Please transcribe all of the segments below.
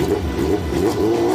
よっよっよっ。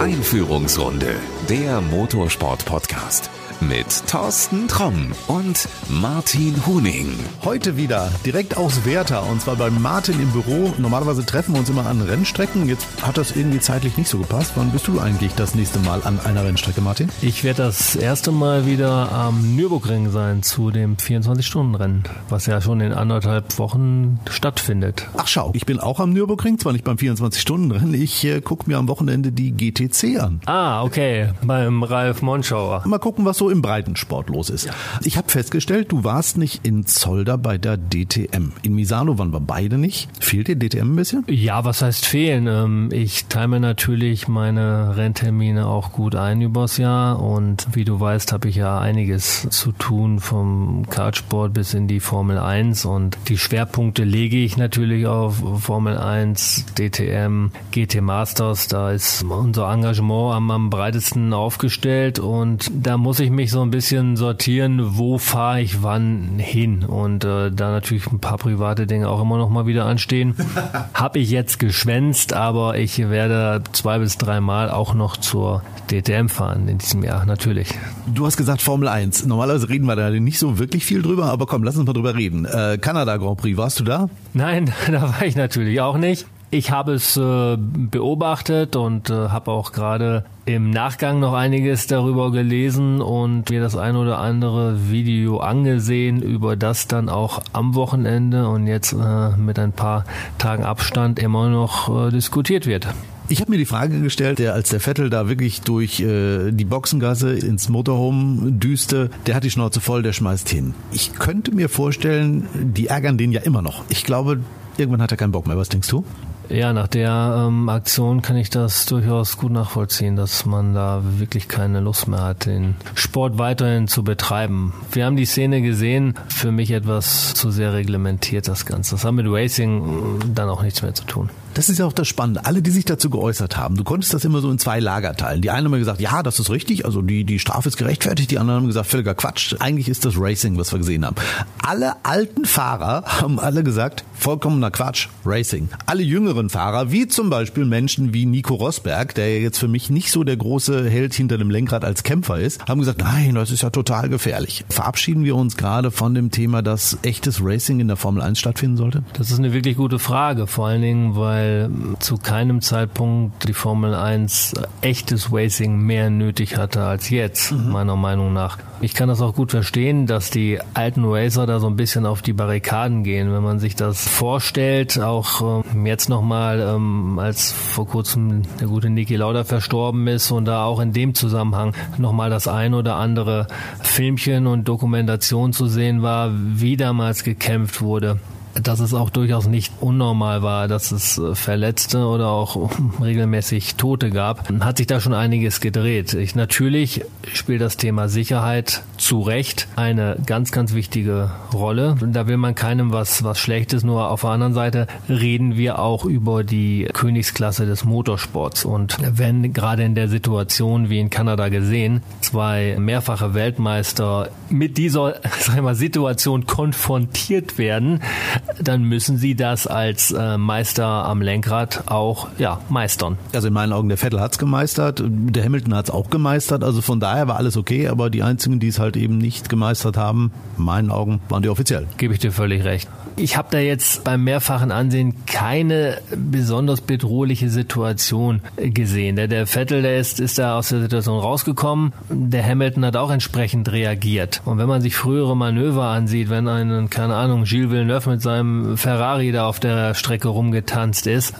Einführungsrunde, der Motorsport-Podcast mit Thorsten Tromm und Martin Huning. Heute wieder direkt aus Werther und zwar bei Martin im Büro. Normalerweise treffen wir uns immer an Rennstrecken. Jetzt hat das irgendwie zeitlich nicht so gepasst. Wann bist du eigentlich das nächste Mal an einer Rennstrecke, Martin? Ich werde das erste Mal wieder am Nürburgring sein zu dem 24-Stunden-Rennen, was ja schon in anderthalb Wochen stattfindet. Ach schau, ich bin auch am Nürburgring, zwar nicht beim 24-Stunden-Rennen. Ich äh, gucke mir am Wochenende die GTC an. Ah, okay, beim Ralf Monschauer. Mal gucken, was so im Breitensport los ist. Ja. Ich habe festgestellt, du warst nicht in Zolder bei der DTM. In Misano waren wir beide nicht. Fehlt dir DTM ein bisschen? Ja, was heißt fehlen? Ähm, ich teile natürlich meine Renntermine auch gut ein übers Jahr und wie du weißt, habe ich ja einiges zu tun vom Kartsport bis in die Formel 1 und die Schwerpunkte lege ich natürlich auf Formel 1, DTM, GT Masters. Da ist unser Engagement am, am breitesten aufgestellt und da muss ich mich so ein bisschen sortieren, wo fahre ich wann hin. Und äh, da natürlich ein paar private Dinge auch immer noch mal wieder anstehen. Habe ich jetzt geschwänzt, aber ich werde zwei bis drei Mal auch noch zur DTM fahren in diesem Jahr, natürlich. Du hast gesagt Formel 1. Normalerweise reden wir da nicht so wirklich viel drüber, aber komm, lass uns mal drüber reden. Äh, Kanada Grand Prix, warst du da? Nein, da war ich natürlich auch nicht. Ich habe es äh, beobachtet und äh, habe auch gerade im Nachgang noch einiges darüber gelesen und mir das ein oder andere Video angesehen, über das dann auch am Wochenende und jetzt äh, mit ein paar Tagen Abstand immer noch äh, diskutiert wird. Ich habe mir die Frage gestellt, der als der Vettel da wirklich durch äh, die Boxengasse ins Motorhome düste, der hat die Schnauze voll, der schmeißt hin. Ich könnte mir vorstellen, die ärgern den ja immer noch. Ich glaube, irgendwann hat er keinen Bock mehr. Was denkst du? Ja, nach der ähm, Aktion kann ich das durchaus gut nachvollziehen, dass man da wirklich keine Lust mehr hat, den Sport weiterhin zu betreiben. Wir haben die Szene gesehen, für mich etwas zu sehr reglementiert das Ganze. Das hat mit Racing äh, dann auch nichts mehr zu tun. Das ist ja auch das Spannende. Alle, die sich dazu geäußert haben, du konntest das immer so in zwei Lager teilen. Die einen haben gesagt, ja, das ist richtig, also die, die Strafe ist gerechtfertigt. Die anderen haben gesagt, völliger Quatsch. Eigentlich ist das Racing, was wir gesehen haben. Alle alten Fahrer haben alle gesagt, vollkommener Quatsch, Racing. Alle jüngeren Fahrer, wie zum Beispiel Menschen wie Nico Rosberg, der jetzt für mich nicht so der große Held hinter dem Lenkrad als Kämpfer ist, haben gesagt, nein, das ist ja total gefährlich. Verabschieden wir uns gerade von dem Thema, dass echtes Racing in der Formel 1 stattfinden sollte? Das ist eine wirklich gute Frage, vor allen Dingen, weil weil zu keinem Zeitpunkt die Formel 1 echtes Racing mehr nötig hatte als jetzt, mhm. meiner Meinung nach. Ich kann das auch gut verstehen, dass die alten Racer da so ein bisschen auf die Barrikaden gehen, wenn man sich das vorstellt, auch ähm, jetzt nochmal, ähm, als vor kurzem der gute Niki Lauda verstorben ist und da auch in dem Zusammenhang nochmal das ein oder andere Filmchen und Dokumentation zu sehen war, wie damals gekämpft wurde dass es auch durchaus nicht unnormal war, dass es äh, Verletzte oder auch regelmäßig Tote gab, hat sich da schon einiges gedreht. Ich, natürlich spielt das Thema Sicherheit zu Recht eine ganz, ganz wichtige Rolle. Da will man keinem was, was Schlechtes, nur auf der anderen Seite reden wir auch über die Königsklasse des Motorsports. Und wenn gerade in der Situation wie in Kanada gesehen, zwei mehrfache Weltmeister mit dieser sag ich mal, Situation konfrontiert werden, dann müssen sie das als äh, Meister am Lenkrad auch ja, meistern. Also in meinen Augen, der Vettel hat's gemeistert, der Hamilton hat's auch gemeistert, also von daher war alles okay, aber die einzigen, die es halt eben nicht gemeistert haben, in meinen Augen, waren die offiziell. Gebe ich dir völlig recht. Ich habe da jetzt beim mehrfachen Ansehen keine besonders bedrohliche Situation gesehen. Der, der Vettel, der ist, ist da aus der Situation rausgekommen. Der Hamilton hat auch entsprechend reagiert. Und wenn man sich frühere Manöver ansieht, wenn ein, keine Ahnung, Gilles Villeneuve mit seinem Ferrari da auf der Strecke rumgetanzt ist,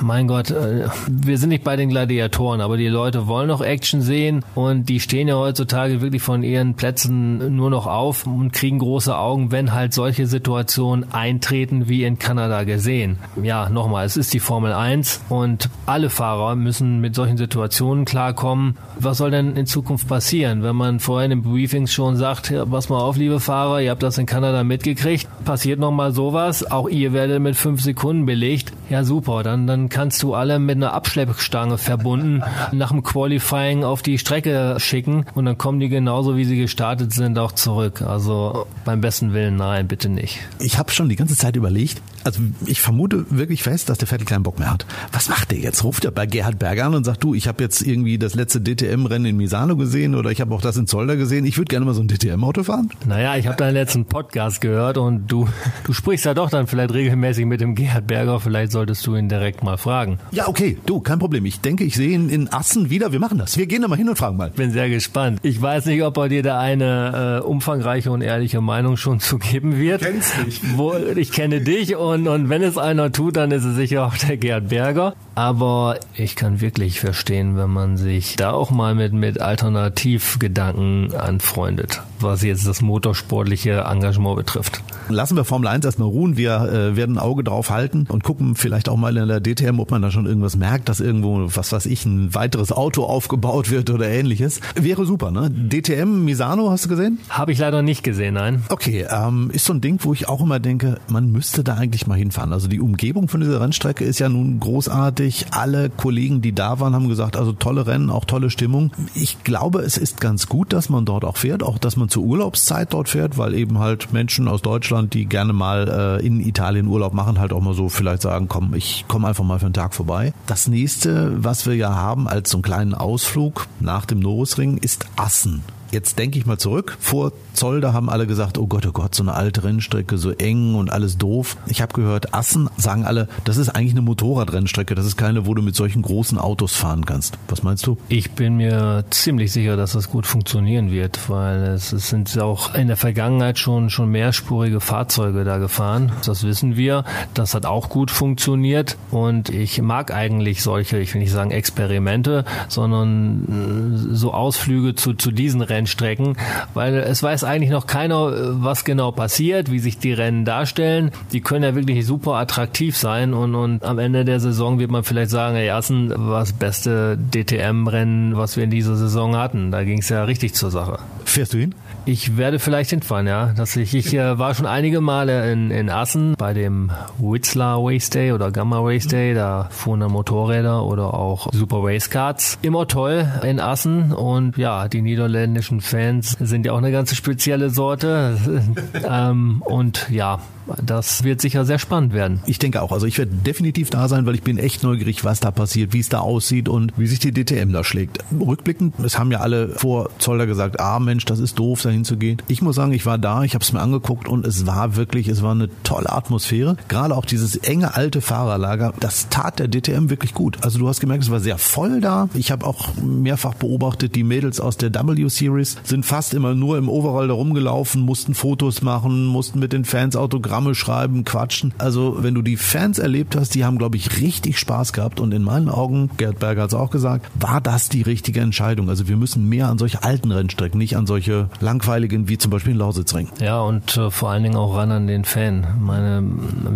mein Gott, äh, wir sind nicht bei den Gladiatoren, aber die Leute wollen noch Action sehen und die stehen ja heutzutage wirklich von ihren Plätzen nur noch auf und kriegen große Augen, wenn halt solche Situationen eintreten wie in Kanada gesehen. Ja, nochmal, es ist die Formel 1 und alle Fahrer müssen mit solchen Situationen klarkommen. Was soll denn in Zukunft passieren, wenn man vorher in den Briefings schon sagt, ja, pass mal auf, liebe Fahrer, ihr habt das in Kanada mitgekriegt, passiert nochmal sowas, auch ihr werdet mit fünf Sekunden belegt. Ja, super, dann, dann kannst du alle mit einer Abschleppstange verbunden nach dem Qualifying auf die Strecke schicken und dann kommen die genauso, wie sie gestartet sind, auch zurück. Also beim besten Willen, nein, bitte nicht. Ich habe schon die ganze Zeit überlegt, Also ich vermute wirklich fest, dass der Vettel keinen Bock mehr hat. Was macht der jetzt? Ruft er bei Gerhard Berger an und sagt, du, ich habe jetzt irgendwie das letzte DTM-Rennen in Misano gesehen oder ich habe auch das in Zolder gesehen. Ich würde gerne mal so ein DTM-Auto fahren. Naja, ich habe deinen letzten Podcast gehört und du, du sprichst ja doch dann vielleicht regelmäßig mit dem Gerhard Berger. Vielleicht solltest du ihn direkt mal fragen. Ja, okay, du, kein Problem. Ich denke, ich sehe ihn in Assen wieder. Wir machen das. Wir gehen da mal hin und fragen mal. Bin sehr gespannt. Ich weiß nicht, ob er dir da eine äh, umfangreiche und ehrliche Meinung schon zu geben wird. Kennst mich. Wo, ich kenne dich und, und wenn es einer tut, dann ist es sicher auch der Gerhard Berger. Aber ich kann wirklich verstehen, wenn man sich da auch mal mit, mit Alternativgedanken anfreundet, was jetzt das motorsportliche Engagement betrifft. Lassen wir Formel 1 erstmal ruhen. Wir äh, werden ein Auge drauf halten und gucken vielleicht auch mal in der DTM, ob man da schon irgendwas merkt, dass irgendwo, was weiß ich, ein weiteres Auto aufgebaut wird oder ähnliches. Wäre super, ne? DTM Misano, hast du gesehen? Habe ich leider nicht gesehen, nein. Okay, ähm, ist so ein Ding, wo ich auch immer denke, man müsste da eigentlich mal hinfahren. Also die Umgebung von dieser Rennstrecke ist ja nun großartig. Alle Kollegen, die da waren, haben gesagt, also tolle Rennen, auch tolle Stimmung. Ich glaube, es ist ganz gut, dass man dort auch fährt, auch dass man zur Urlaubszeit dort fährt, weil eben halt Menschen aus Deutschland, die gerne mal äh, in Italien Urlaub machen, halt auch mal so vielleicht sagen, komm, ich komme einfach mal für einen Tag vorbei. Das nächste, was wir ja haben als so einen kleinen Ausflug nach dem Norrisring, ist Assen. Jetzt denke ich mal zurück. Vor Zolder haben alle gesagt, oh Gott, oh Gott, so eine alte Rennstrecke, so eng und alles doof. Ich habe gehört, Assen sagen alle, das ist eigentlich eine Motorradrennstrecke, das ist keine, wo du mit solchen großen Autos fahren kannst. Was meinst du? Ich bin mir ziemlich sicher, dass das gut funktionieren wird, weil es, sind auch in der Vergangenheit schon, schon mehrspurige Fahrzeuge da gefahren. Das wissen wir. Das hat auch gut funktioniert und ich mag eigentlich solche, ich will nicht sagen Experimente, sondern so Ausflüge zu, zu diesen Rennen Rennstrecken, weil es weiß eigentlich noch keiner, was genau passiert, wie sich die Rennen darstellen. Die können ja wirklich super attraktiv sein und, und am Ende der Saison wird man vielleicht sagen, ey, Assen war das beste DTM-Rennen, was wir in dieser Saison hatten. Da ging es ja richtig zur Sache. Fährst du hin? Ich werde vielleicht hinfahren, ja. Dass ich, ich äh, war schon einige Male in, in Assen bei dem Whistler Race Day oder Gamma Race Day. Da fuhren dann Motorräder oder auch Super Race Cards. Immer toll in Assen und ja, die niederländischen Fans sind ja auch eine ganz spezielle Sorte. ähm, und ja, das wird sicher sehr spannend werden. Ich denke auch. Also ich werde definitiv da sein, weil ich bin echt neugierig, was da passiert, wie es da aussieht und wie sich die DTM da schlägt. Rückblickend, es haben ja alle vor Zolder gesagt, ah Mensch, das ist doof, da hinzugehen. Ich muss sagen, ich war da, ich habe es mir angeguckt und es war wirklich, es war eine tolle Atmosphäre. Gerade auch dieses enge alte Fahrerlager, das tat der DTM wirklich gut. Also du hast gemerkt, es war sehr voll da. Ich habe auch mehrfach beobachtet, die Mädels aus der W-Series sind fast immer nur im Overall da rumgelaufen, mussten Fotos machen, mussten mit den Fans Autogramme Autogramme schreiben, quatschen. Also wenn du die Fans erlebt hast, die haben, glaube ich, richtig Spaß gehabt und in meinen Augen, Gerd Berger hat es auch gesagt, war das die richtige Entscheidung. Also wir müssen mehr an solche alten Rennstrecken, nicht an solche langweiligen wie zum Beispiel in Lausitzring. Ja, und äh, vor allen Dingen auch ran an den Fan. Ich meine,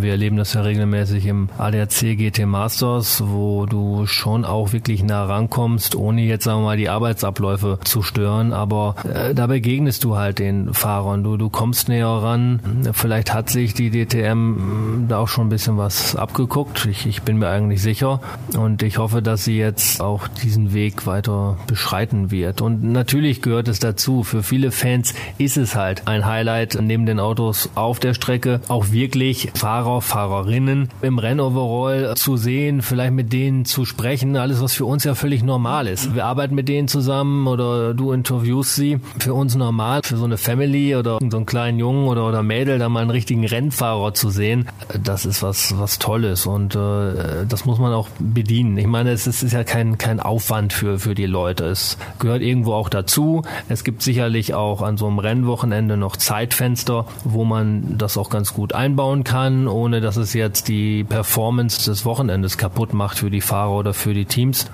wir erleben das ja regelmäßig im ADAC GT Masters, wo du schon auch wirklich nah rankommst, ohne jetzt sagen wir mal die Arbeitsabläufe zu stören, aber äh, da begegnest du halt den Fahrern. Du, du kommst näher ran. Vielleicht hat sich die DTM da auch schon ein bisschen was abgeguckt. Ich, ich bin mir eigentlich sicher. Und ich hoffe, dass sie jetzt auch diesen Weg weiter beschreiten wird. Und natürlich gehört es dazu. Für viele Fans ist es halt ein Highlight, neben den Autos auf der Strecke auch wirklich Fahrer, Fahrerinnen im Rennoverall zu sehen, vielleicht mit denen zu sprechen. Alles, was für uns ja völlig normal ist. Wir arbeiten mit denen zusammen oder du interviewst sie. Für uns normal, für so eine Family oder so einen kleinen Jungen oder, oder Mädel da mal einen richtigen Rennfahrer zu sehen, das ist was, was Tolles und äh, das muss man auch bedienen. Ich meine, es ist, ist ja kein, kein Aufwand für, für die Leute. Es gehört irgendwo auch dazu. Es gibt sicherlich auch an so einem Rennwochenende noch Zeitfenster, wo man das auch ganz gut einbauen kann, ohne dass es jetzt die Performance des Wochenendes kaputt macht für die Fahrer oder für die Teams.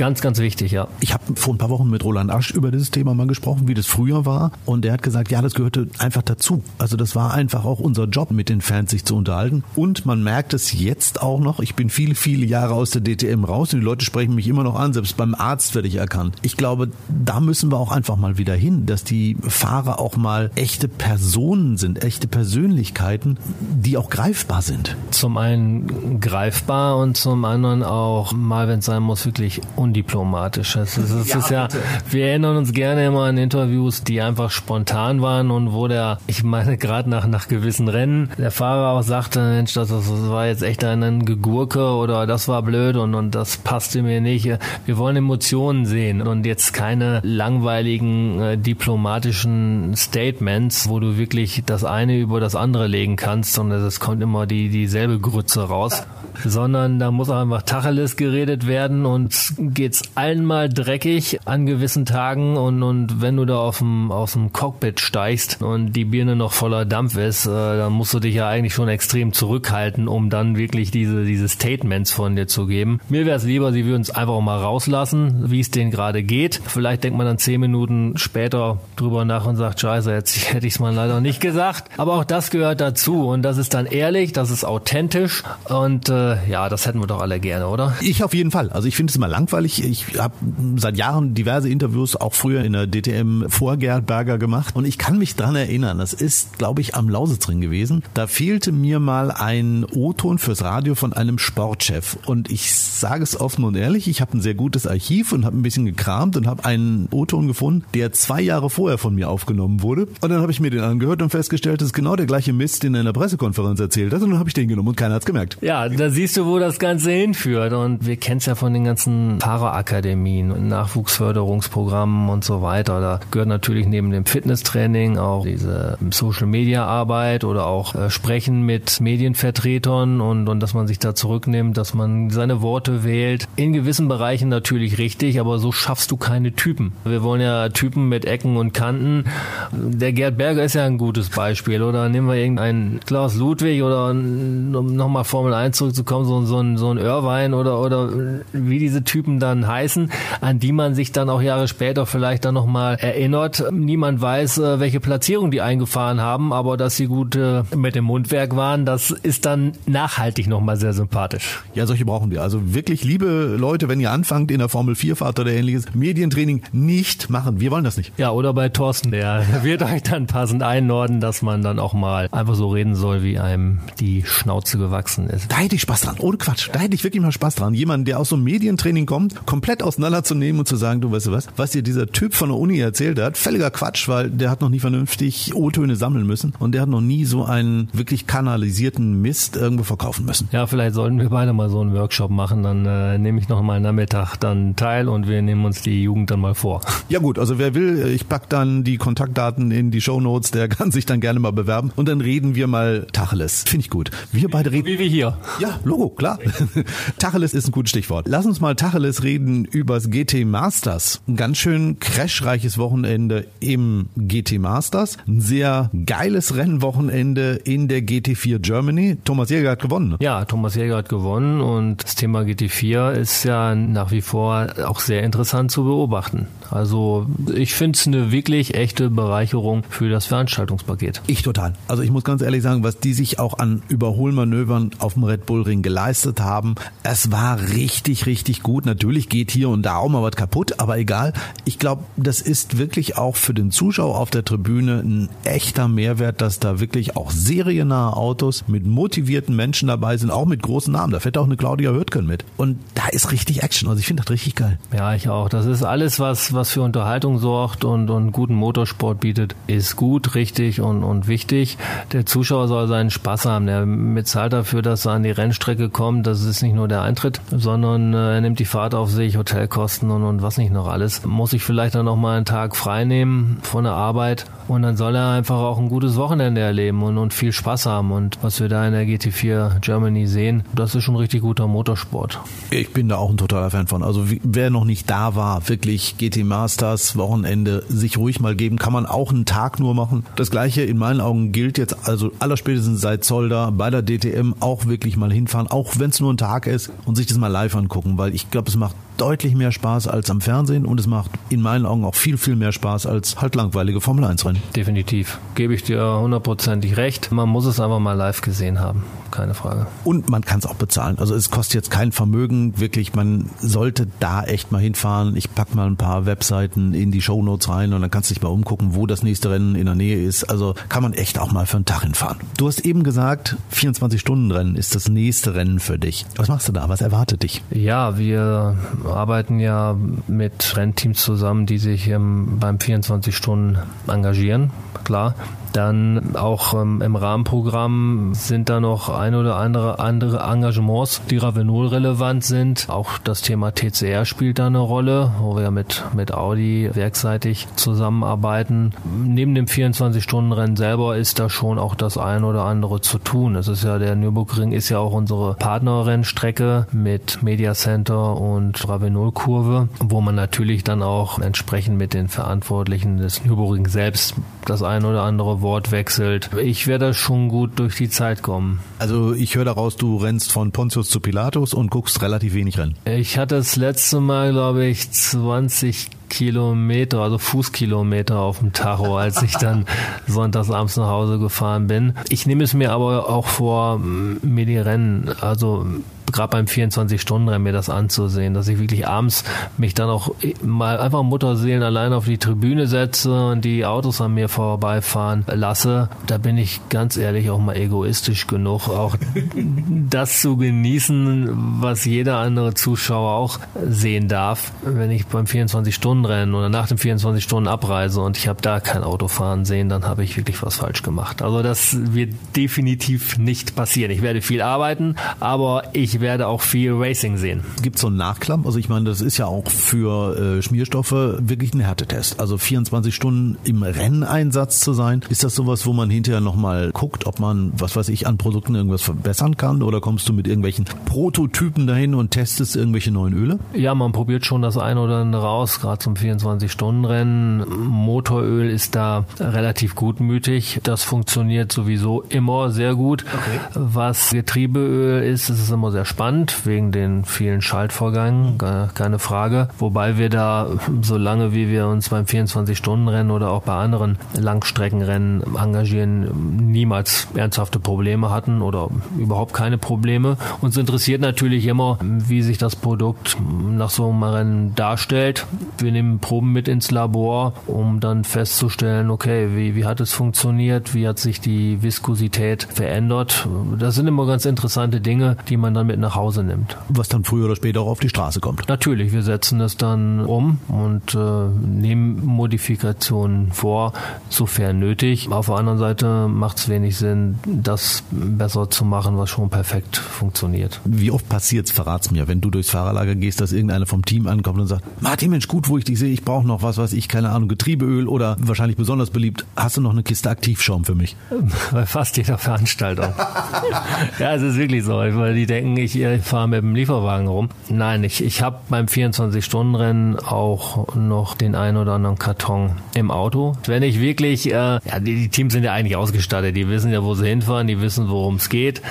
Ganz, ganz wichtig, ja. Ich habe vor ein paar Wochen mit Roland Asch über dieses Thema mal gesprochen, wie das früher war. Und der hat gesagt, ja, das gehörte einfach dazu. Also das war einfach auch unser Job, mit den Fans sich zu unterhalten. Und man merkt es jetzt auch noch. Ich bin viele, viele Jahre aus der DTM raus und die Leute sprechen mich immer noch an. Selbst beim Arzt werde ich erkannt. Ich glaube, da müssen wir auch einfach mal wieder hin, dass die Fahrer auch mal echte Personen sind, echte Persönlichkeiten, die auch greifbar sind. Zum einen greifbar und zum anderen auch mal, wenn es sein muss, wirklich undiplomatisch. Es ist, es ja, ist ja, wir erinnern uns gerne immer an Interviews, die einfach spontan waren und wo der, ich meine, gerade nach, nach gewissen Rennen Der Fahrer auch sagte, Mensch, das, das war jetzt echt ein Gegurke oder das war blöd und, und das passte mir nicht. Wir wollen Emotionen sehen und jetzt keine langweiligen äh, diplomatischen Statements, wo du wirklich das eine über das andere legen kannst, sondern es kommt immer die dieselbe Grütze raus sondern da muss auch einfach Tacheles geredet werden und geht's allen mal dreckig an gewissen Tagen und, und wenn du da aus dem Cockpit steigst und die Birne noch voller Dampf ist, äh, dann musst du dich ja eigentlich schon extrem zurückhalten, um dann wirklich diese, diese Statements von dir zu geben. Mir wäre es lieber, sie würden es einfach mal rauslassen, wie es denen gerade geht. Vielleicht denkt man dann zehn Minuten später drüber nach und sagt, scheiße, jetzt hätte ich es mal leider nicht gesagt. Aber auch das gehört dazu und das ist dann ehrlich, das ist authentisch und äh, ja, das hätten wir doch alle gerne, oder? Ich auf jeden Fall. Also ich finde es immer langweilig. Ich habe seit Jahren diverse Interviews auch früher in der DTM vor Gerhard Berger gemacht und ich kann mich dran erinnern. Das ist, glaube ich, am Lausitzring gewesen. Da fehlte mir mal ein O-Ton fürs Radio von einem Sportchef und ich sage es offen und ehrlich, ich habe ein sehr gutes Archiv und habe ein bisschen gekramt und habe einen O-Ton gefunden, der zwei Jahre vorher von mir aufgenommen wurde. Und dann habe ich mir den angehört und festgestellt, das ist genau der gleiche Mist, den er in der Pressekonferenz erzählt hat und dann habe ich den genommen und keiner hat's gemerkt. Ja, da siehst du, wo das Ganze hinführt. Und wir kennen es ja von den ganzen Fahrerakademien und Nachwuchsförderungsprogrammen und so weiter. Da gehört natürlich neben dem Fitnesstraining auch diese Social-Media-Arbeit oder auch äh, Sprechen mit Medienvertretern und, und dass man sich da zurücknimmt, dass man seine Worte wählt. In gewissen Bereichen natürlich richtig, aber so schaffst du keine Typen. Wir wollen ja Typen mit Ecken und Kanten. Der Gerd Berger ist ja ein gutes Beispiel. Oder nehmen wir irgendeinen Klaus Ludwig oder um nochmal Formel 1 zurückzukommen, kommen, so, so, ein, so ein Irvine oder, oder wie diese Typen dann heißen, an die man sich dann auch Jahre später vielleicht dann nochmal erinnert. Niemand weiß, äh, welche Platzierung die eingefahren haben, aber dass sie gut äh, mit dem Mundwerk waren, das ist dann nachhaltig nochmal sehr sympathisch. Ja, solche brauchen wir. Also wirklich, liebe Leute, wenn ihr anfangt in der Formel 4 Fahrt oder ähnliches, Medientraining nicht machen. Wir wollen das nicht. Ja, oder bei Thorsten, der wird euch dann passend einnorden, dass man dann auch mal einfach so reden soll, wie einem die Schnauze gewachsen ist. Da hätte ich Spaß dran. Ohne Quatsch. Da hätte ich wirklich mal Spaß dran. Jemanden, der aus so einem Medientraining kommt, komplett auseinanderzunehmen und zu sagen, du weißt du was, was dir dieser Typ von der Uni erzählt hat, völliger Quatsch, weil der hat noch nie vernünftig O-Töne sammeln müssen und der hat noch nie so einen wirklich kanalisierten Mist irgendwo verkaufen müssen. Ja, vielleicht sollten wir beide mal so einen Workshop machen. Dann äh, nehme ich noch mal Nachmittag dann teil und wir nehmen uns die Jugend dann mal vor. Ja gut, also wer will, ich pack dann die Kontaktdaten in die Show Notes, der kann sich dann gerne mal bewerben und dann reden wir mal Tacheles. Finde ich gut. Wir beide reden. Wie wir hier. Ja, Logo, klar. Tacheles ist ein gutes Stichwort. Lass uns mal Tacheles reden übers GT Masters. Ein ganz schön crashreiches Wochenende im GT Masters. Ein sehr geiles Rennwochenende in der GT4 Germany. Thomas Jäger hat gewonnen. Ne? Ja, Thomas Jäger hat gewonnen und das Thema GT4 ist ja nach wie vor auch sehr interessant zu beobachten. Also ich finde es eine wirklich echte Bereicherung für das Veranstaltungspaket. Ich total. Also ich muss ganz ehrlich sagen, was die sich auch an Überholmanövern auf dem Red Bull Ring geleistet haben. Es war richtig, richtig gut. Natürlich geht hier und da auch mal was kaputt, aber egal. Ich glaube, das ist wirklich auch für den Zuschauer auf der Tribüne ein echter Mehrwert, dass da wirklich auch seriennahe Autos mit motivierten Menschen dabei sind, auch mit großen Namen. Da fährt auch eine Claudia Hürtgen mit. Und da ist richtig Action. Also ich finde das richtig geil. Ja, ich auch. Das ist alles, was, was für Unterhaltung sorgt und, und guten Motorsport bietet, ist gut, richtig und, und wichtig. Der Zuschauer soll seinen Spaß haben. Der bezahlt dafür, dass er an die Rennstrecke Strecke kommt, das ist nicht nur der Eintritt, sondern äh, er nimmt die Fahrt auf sich, Hotelkosten und, und was nicht noch alles. Muss ich vielleicht dann noch mal einen Tag frei nehmen von der Arbeit und dann soll er einfach auch ein gutes Wochenende erleben und, und viel Spaß haben. Und was wir da in der GT4 Germany sehen, das ist schon richtig guter Motorsport. Ich bin da auch ein totaler Fan von. Also wer noch nicht da war, wirklich GT Masters Wochenende sich ruhig mal geben, kann man auch einen Tag nur machen. Das gleiche in meinen Augen gilt jetzt also allerspätestens seit Zolder bei der DTM auch wirklich mal hinfahren fahren, auch wenn es nur ein Tag ist und sich das mal live angucken, weil ich glaube, es macht deutlich mehr Spaß als am Fernsehen und es macht in meinen Augen auch viel, viel mehr Spaß als halt langweilige Formel 1 Rennen. Definitiv. Gebe ich dir hundertprozentig recht. Man muss es einfach mal live gesehen haben. Keine Frage. Und man kann es auch bezahlen. Also es kostet jetzt kein Vermögen. Wirklich, man sollte da echt mal hinfahren. Ich packe mal ein paar Webseiten in die Show Notes rein und dann kannst du dich mal umgucken, wo das nächste Rennen in der Nähe ist. Also kann man echt auch mal für einen Tag hinfahren. Du hast eben gesagt, 24-Stunden-Rennen ist das nächste Rennen für dich. Was machst du da? Was erwartet dich? Ja, wir arbeiten ja mit Rennteams zusammen, die sich ähm, beim 24 Stunden engagieren, klar. Dann auch ähm, im Rahmenprogramm sind da noch ein oder andere andere Engagements, die Ravenol relevant sind. Auch das Thema TCR spielt da eine Rolle, wo wir mit, mit Audi werkseitig zusammenarbeiten. Neben dem 24-Stunden-Rennen selber ist da schon auch das ein oder andere zu tun. Es ist ja der Nürburgring ist ja auch unsere Partnerrennstrecke mit Media Center und Ravenol-Kurve, wo man natürlich dann auch entsprechend mit den Verantwortlichen des Nürburgring selbst das ein oder andere Wort wechselt. Ich werde schon gut durch die Zeit kommen. Also ich höre daraus, du rennst von Pontius zu Pilatus und guckst relativ wenig Rennen. Ich hatte das letzte Mal, glaube ich, 20 Kilometer, also Fußkilometer auf dem Tacho, als ich dann sonntags abends nach Hause gefahren bin. Ich nehme es mir aber auch vor, mir die Rennen, also gerade beim 24-Stunden-Rennen mir das anzusehen, dass ich wirklich abends mich dann auch mal einfach Mutterseelen allein auf die Tribüne setze und die Autos an mir vorbeifahren lasse. Da bin ich ganz ehrlich auch mal egoistisch genug, auch das zu genießen, was jeder andere Zuschauer auch sehen darf. Wenn ich beim 24-Stunden-Rennen oder nach dem 24-Stunden abreise und ich habe da kein Auto fahren sehen, dann habe ich wirklich was falsch gemacht. Also das wird definitiv nicht passieren. Ich werde viel arbeiten, aber ich werde auch viel Racing sehen. Gibt es so einen Nachklapp? Also ich meine, das ist ja auch für äh, Schmierstoffe wirklich ein Härtetest. Also 24 Stunden im Renneinsatz zu sein, ist das sowas, wo man hinterher nochmal guckt, ob man, was weiß ich, an Produkten irgendwas verbessern kann? Oder kommst du mit irgendwelchen Prototypen dahin und testest irgendwelche neuen Öle? Ja, man probiert schon das eine oder andere raus, gerade zum 24-Stunden-Rennen. Motoröl ist da relativ gutmütig. Das funktioniert sowieso immer sehr gut. Okay. Was Getriebeöl ist, ist es immer sehr spannend wegen den vielen Schaltvorgängen, keine Frage. Wobei wir da, so lange wie wir uns beim 24-Stunden-Rennen oder auch bei anderen Langstreckenrennen engagieren, niemals ernsthafte Probleme hatten oder überhaupt keine Probleme. Uns interessiert natürlich immer, wie sich das Produkt nach so einem Rennen darstellt. Wir nehmen Proben mit ins Labor, um dann festzustellen, okay, wie, wie hat es funktioniert, wie hat sich die Viskosität verändert. Das sind immer ganz interessante Dinge, die man dann mit nach Hause nimmt. Was dann früher oder später auch auf die Straße kommt. Natürlich, wir setzen es dann um und äh, nehmen Modifikationen vor, sofern nötig. Auf der anderen Seite macht es wenig Sinn, das besser zu machen, was schon perfekt funktioniert. Wie oft passiert es, verrat's mir, wenn du durchs Fahrerlager gehst, dass irgendeiner vom Team ankommt und sagt, Martin, Mensch, gut, wo ich dich sehe, ich brauche noch was, was ich, keine Ahnung, Getriebeöl oder wahrscheinlich besonders beliebt, hast du noch eine Kiste Aktivschaum für mich? Bei fast jeder Veranstaltung. ja, es ist wirklich so, weil die denken, ich ich fahre mit dem Lieferwagen rum. Nein, ich, ich habe beim 24-Stunden-Rennen auch noch den einen oder anderen Karton im Auto. Wenn ich wirklich, äh, ja, die, die, Teams sind ja eigentlich ausgestattet, die wissen ja, wo sie hinfahren, die wissen, worum es geht.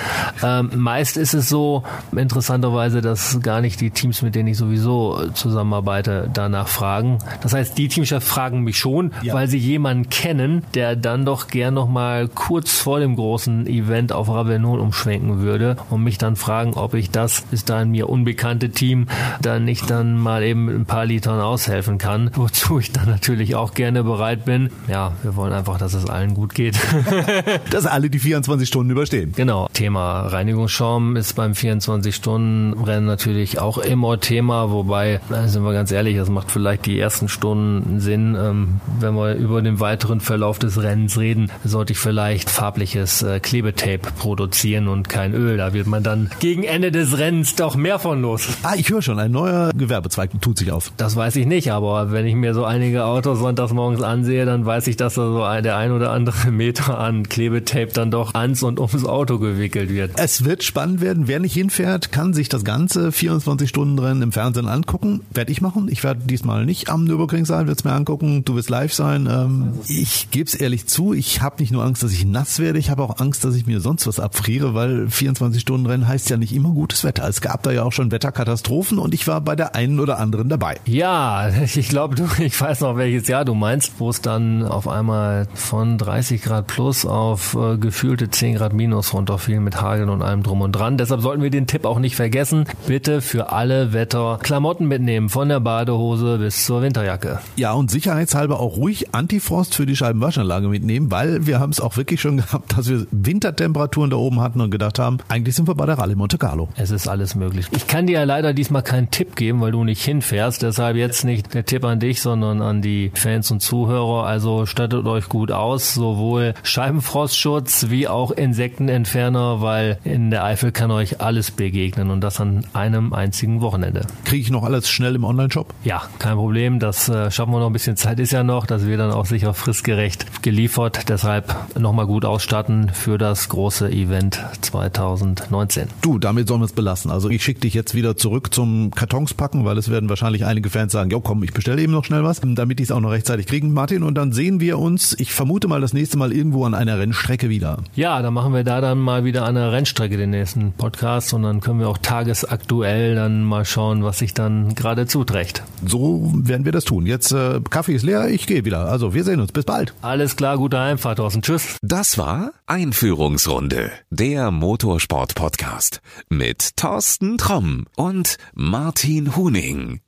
Ähm, meist ist es so, interessanterweise, dass gar nicht die Teams, mit denen ich sowieso zusammenarbeite, danach fragen. Das heißt, die Teamchefs fragen mich schon, ja. weil sie jemanden kennen, der dann doch gern noch mal kurz vor dem großen Event auf Ravenol umschwenken würde und mich dann fragen, ob ich das bis dahin mir unbekannte Team dann nicht dann mal eben mit ein paar Litern aushelfen kann, wozu ich dann natürlich auch gerne bereit bin. Ja, wir wollen einfach, dass es allen gut geht. dass alle die 24 Stunden überstehen. Genau. Thema Reinigungsschaum ist beim 24-Stunden-Rennen natürlich auch immer Thema, wobei, sind wir ganz ehrlich, das macht vielleicht die ersten Stunden Sinn. Ähm, wenn wir über den weiteren Verlauf des Rennens reden, sollte ich vielleicht farbliches äh, Klebetape produzieren und kein Öl. Da wird man dann gegen Ende des Rennens doch mehr von los. Ah, ich höre schon, ein neuer Gewerbezweig tut sich auf. Das weiß ich nicht, aber wenn ich mir so einige Autos sonntags morgens ansehe, dann weiß ich, dass da so der ein oder andere Meter an Klebetape dann doch ans und ums Auto gewickelt wird. Es wird spannend werden. Wer nicht hinfährt, kann sich das ganze 24-Stunden-Rennen im Fernsehen angucken. Werde ich machen. Ich werde diesmal nicht am Nürburgring sein, werde es mir angucken. Du wirst live sein. Ähm, ich gebe es ehrlich zu, ich habe nicht nur Angst, dass ich nass werde, ich habe auch Angst, dass ich mir sonst was abfriere, weil 24-Stunden-Rennen heißt ja nicht immer gutes Wetter. Es gab da ja auch schon Wetterkatastrophen und ich war bei der einen oder anderen dabei. Ja, ich glaube, du, ich weiß noch, welches Jahr du meinst, wo es dann auf einmal von 30 Grad plus auf äh, gefühlte 10 Grad minus runterfiel mit Hageln und allem drum und dran. Deshalb sollten wir den Tipp auch nicht vergessen. Bitte für alle Wetter Klamotten mitnehmen, von der Badehose bis zur Winterjacke. Ja, und sicherheitshalber auch ruhig Antifrost für die Scheibenwaschanlage mitnehmen, weil wir haben es auch wirklich schon gehabt, dass wir Wintertemperaturen da oben hatten und gedacht haben, eigentlich sind wir bei der Rallye Monte Carlo. Pedalo. Es ist alles möglich. Ich kann dir ja leider diesmal keinen Tipp geben, weil du nicht hinfährst. Deshalb jetzt nicht der Tipp an dich, sondern an die Fans und Zuhörer. Also stattet euch gut aus, sowohl Scheibenfrostschutz wie auch Insektenentferner, weil in der Eifel kann euch alles begegnen und das an einem einzigen Wochenende. Kriege ich noch alles schnell im Online-Shop? Ja, kein Problem. Das äh, schaffen wir noch ein bisschen Zeit ist ja noch. Das wird dann auch sicher fristgerecht geliefert. Deshalb nochmal gut ausstatten für das große Event 2019. Du, damit sollen wir es belassen. Also ich schicke dich jetzt wieder zurück zum Kartons packen, weil es werden wahrscheinlich einige Fans sagen, jo komm, ich bestelle eben noch schnell was, damit die es auch noch rechtzeitig kriegen, Martin. Und dann sehen wir uns, ich vermute mal, das nächste Mal irgendwo an einer Rennstrecke wieder. Ja, dann machen wir da dann mal wieder an der Rennstrecke den nächsten Podcast und dann können wir auch tagesaktuell dann mal schauen, was sich dann gerade zuträgt. So werden wir das tun. Jetzt äh, Kaffee ist leer, ich gehe wieder. Also wir sehen uns. Bis bald. Alles klar, gute Einfahrt, Thorsten. Tschüss. Das war Einführungsrunde, der Motorsport-Podcast mit Thorsten Tromm und Martin Huning.